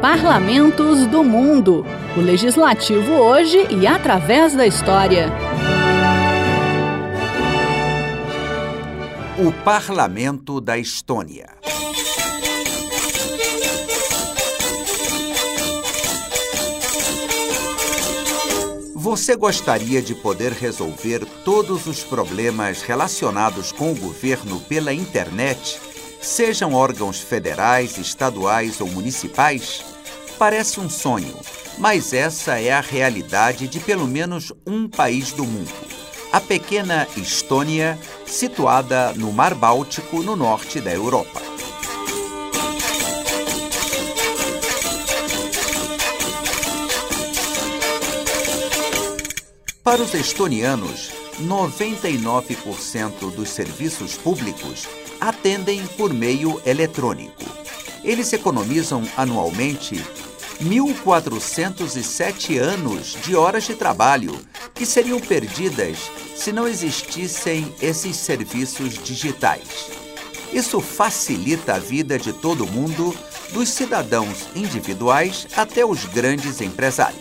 Parlamentos do Mundo. O legislativo hoje e através da história. O Parlamento da Estônia. Você gostaria de poder resolver todos os problemas relacionados com o governo pela internet, sejam órgãos federais, estaduais ou municipais? Parece um sonho, mas essa é a realidade de pelo menos um país do mundo. A pequena Estônia, situada no Mar Báltico, no norte da Europa. Para os estonianos, 99% dos serviços públicos atendem por meio eletrônico. Eles economizam anualmente 1.407 anos de horas de trabalho que seriam perdidas se não existissem esses serviços digitais. Isso facilita a vida de todo mundo, dos cidadãos individuais até os grandes empresários.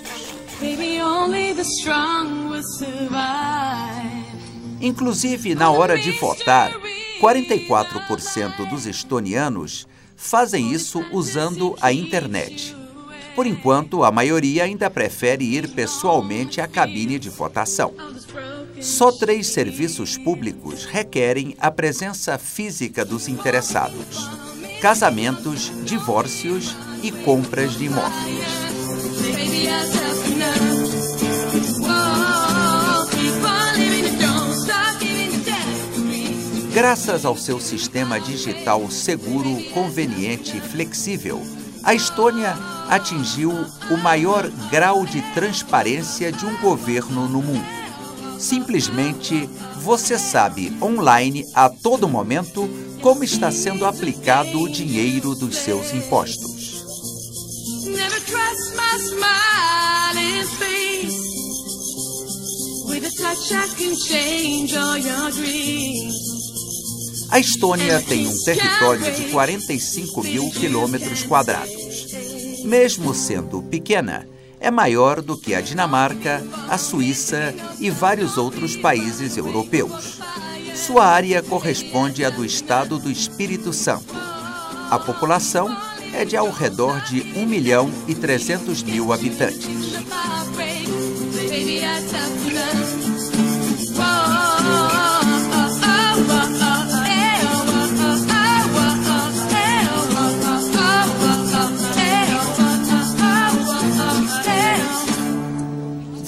Inclusive, na hora de votar, 44% dos estonianos fazem isso usando a internet. Por enquanto, a maioria ainda prefere ir pessoalmente à cabine de votação. Só três serviços públicos requerem a presença física dos interessados: casamentos, divórcios e compras de imóveis. Graças ao seu sistema digital seguro, conveniente e flexível, a Estônia atingiu o maior grau de transparência de um governo no mundo. Simplesmente você sabe online a todo momento como está sendo aplicado o dinheiro dos seus impostos. With a touch I can change all your dreams. A Estônia tem um território de 45 mil quilômetros quadrados. Mesmo sendo pequena, é maior do que a Dinamarca, a Suíça e vários outros países europeus. Sua área corresponde à do estado do Espírito Santo. A população é de ao redor de 1 milhão e 300 mil habitantes.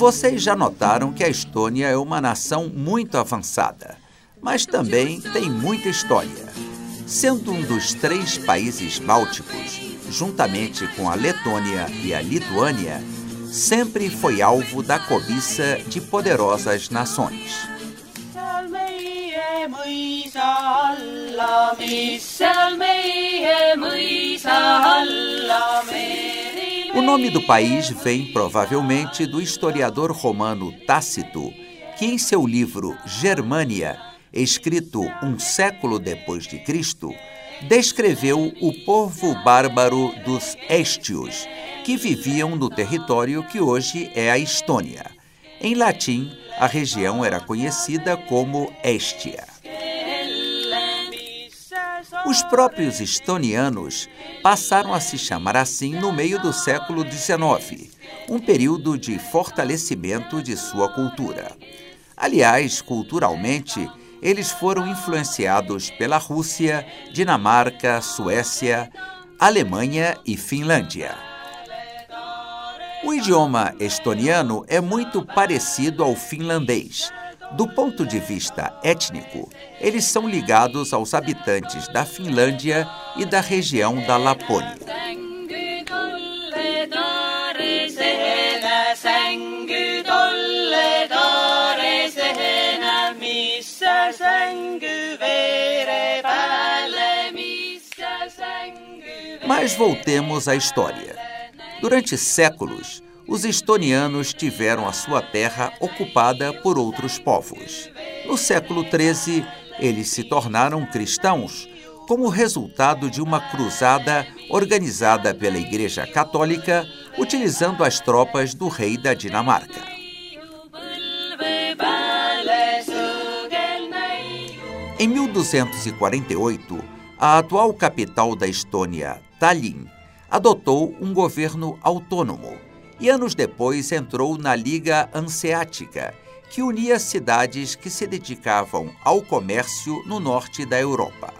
Vocês já notaram que a Estônia é uma nação muito avançada, mas também tem muita história. Sendo um dos três países bálticos, juntamente com a Letônia e a Lituânia, sempre foi alvo da cobiça de poderosas nações. O nome do país vem provavelmente do historiador romano Tácito, que em seu livro Germânia, escrito um século depois de Cristo, descreveu o povo bárbaro dos Estios, que viviam no território que hoje é a Estônia. Em latim, a região era conhecida como Estia. Os próprios estonianos passaram a se chamar assim no meio do século XIX, um período de fortalecimento de sua cultura. Aliás, culturalmente, eles foram influenciados pela Rússia, Dinamarca, Suécia, Alemanha e Finlândia. O idioma estoniano é muito parecido ao finlandês do ponto de vista étnico, eles são ligados aos habitantes da Finlândia e da região da Lapônia. Mas voltemos à história. Durante séculos, os estonianos tiveram a sua terra ocupada por outros povos. No século XIII, eles se tornaram cristãos como resultado de uma cruzada organizada pela Igreja Católica, utilizando as tropas do rei da Dinamarca. Em 1248, a atual capital da Estônia, Tallinn, adotou um governo autônomo e anos depois entrou na Liga Hanseática, que unia cidades que se dedicavam ao comércio no norte da Europa.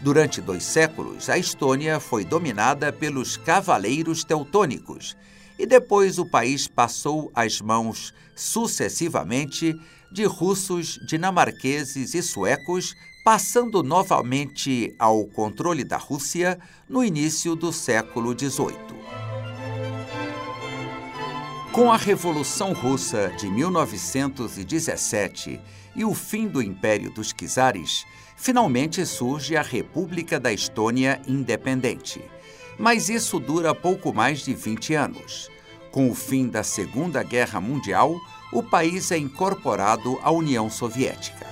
Durante dois séculos, a Estônia foi dominada pelos cavaleiros teutônicos e depois o país passou às mãos, sucessivamente, de russos, dinamarqueses e suecos, passando novamente ao controle da Rússia no início do século XVIII. Com a Revolução Russa de 1917 e o fim do Império dos Czares, finalmente surge a República da Estônia independente. Mas isso dura pouco mais de 20 anos. Com o fim da Segunda Guerra Mundial, o país é incorporado à União Soviética.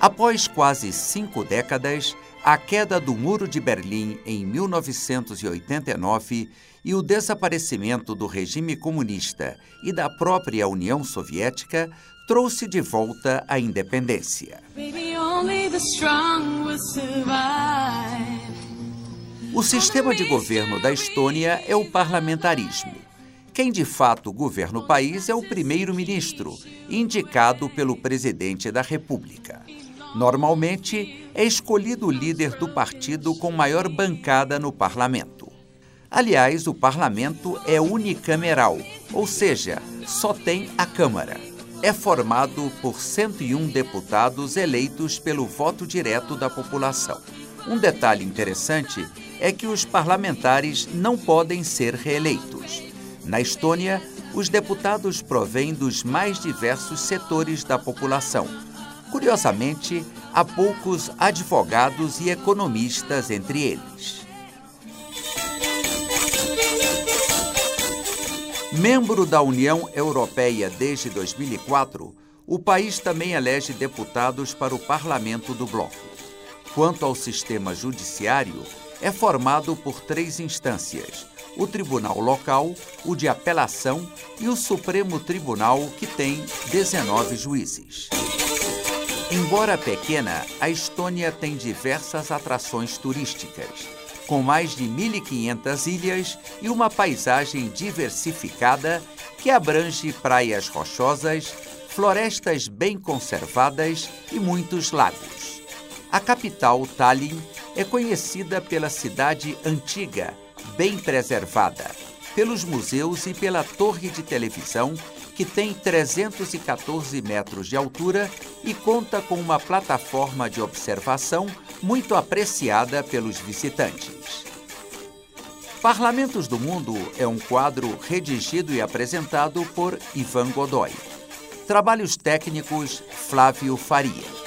Após quase cinco décadas, a queda do Muro de Berlim em 1989 e o desaparecimento do regime comunista e da própria União Soviética trouxe de volta a independência. O sistema de governo da Estônia é o parlamentarismo. Quem de fato governa o país é o primeiro-ministro, indicado pelo presidente da República. Normalmente, é escolhido o líder do partido com maior bancada no parlamento. Aliás, o parlamento é unicameral, ou seja, só tem a Câmara é formado por 101 deputados eleitos pelo voto direto da população. Um detalhe interessante é que os parlamentares não podem ser reeleitos. Na Estônia, os deputados provêm dos mais diversos setores da população. Curiosamente, há poucos advogados e economistas entre eles. Membro da União Europeia desde 2004, o país também elege deputados para o parlamento do bloco. Quanto ao sistema judiciário, é formado por três instâncias: o Tribunal Local, o de Apelação e o Supremo Tribunal, que tem 19 juízes. Embora pequena, a Estônia tem diversas atrações turísticas com mais de 1.500 ilhas e uma paisagem diversificada que abrange praias rochosas, florestas bem conservadas e muitos lagos. A capital, Tallinn, é conhecida pela cidade antiga, bem preservada, pelos museus e pela torre de televisão, que tem 314 metros de altura e conta com uma plataforma de observação muito apreciada pelos visitantes. Parlamentos do Mundo é um quadro redigido e apresentado por Ivan Godoy. Trabalhos técnicos Flávio Faria.